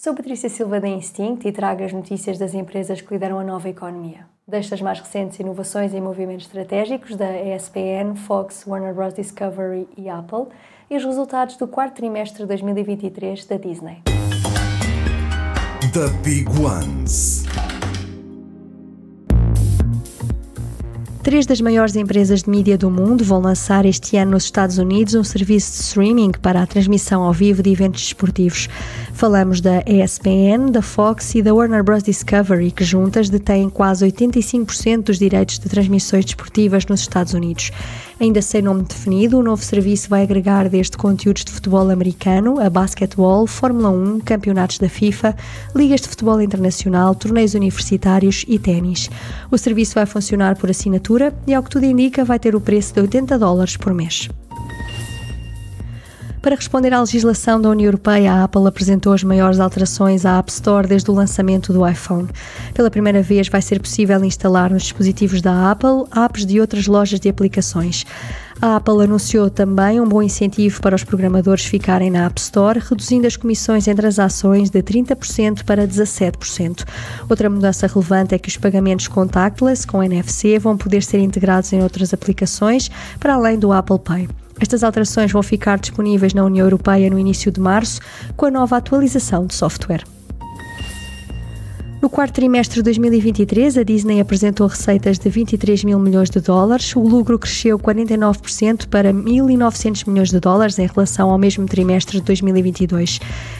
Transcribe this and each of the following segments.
Sou Patrícia Silva da Instinct e trago as notícias das empresas que lideram a nova economia. Destas mais recentes inovações e movimentos estratégicos da ESPN, Fox, Warner Bros. Discovery e Apple e os resultados do quarto trimestre de 2023 da Disney. The Big Ones. Três das maiores empresas de mídia do mundo vão lançar este ano nos Estados Unidos um serviço de streaming para a transmissão ao vivo de eventos desportivos. Falamos da ESPN, da Fox e da Warner Bros. Discovery, que juntas detêm quase 85% dos direitos de transmissões desportivas nos Estados Unidos. Ainda sem nome definido, o novo serviço vai agregar desde conteúdos de futebol americano a basquetebol, Fórmula 1, campeonatos da FIFA, ligas de futebol internacional, torneios universitários e ténis. O serviço vai funcionar por assinatura e, ao que tudo indica, vai ter o preço de 80 dólares por mês. Para responder à legislação da União Europeia, a Apple apresentou as maiores alterações à App Store desde o lançamento do iPhone. Pela primeira vez, vai ser possível instalar nos dispositivos da Apple apps de outras lojas de aplicações. A Apple anunciou também um bom incentivo para os programadores ficarem na App Store, reduzindo as comissões entre as ações de 30% para 17%. Outra mudança relevante é que os pagamentos contactless com NFC vão poder ser integrados em outras aplicações, para além do Apple Pay. Estas alterações vão ficar disponíveis na União Europeia no início de março, com a nova atualização de software. No quarto trimestre de 2023, a Disney apresentou receitas de 23 mil milhões de dólares. O lucro cresceu 49% para 1.900 milhões de dólares em relação ao mesmo trimestre de 2022.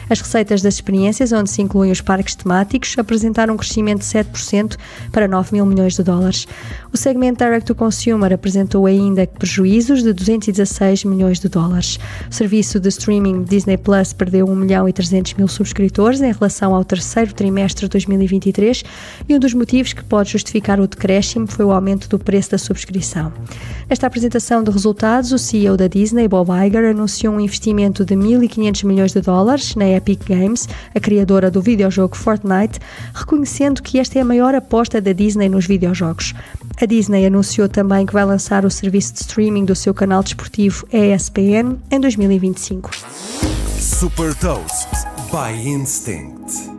As receitas das experiências, onde se incluem os parques temáticos, apresentaram um crescimento de 7% para 9 mil milhões de dólares. O segmento Direct to Consumer apresentou ainda prejuízos de 216 milhões de dólares. O serviço de streaming Disney Plus perdeu 1 milhão e 300 mil subscritores em relação ao terceiro trimestre de 2022 2023 e um dos motivos que pode justificar o decréscimo foi o aumento do preço da subscrição. Nesta apresentação de resultados, o CEO da Disney, Bob Iger, anunciou um investimento de 1.500 milhões de dólares na Epic Games, a criadora do videojogo Fortnite, reconhecendo que esta é a maior aposta da Disney nos videojogos. A Disney anunciou também que vai lançar o serviço de streaming do seu canal desportivo ESPN em 2025. Super Toast by Instinct.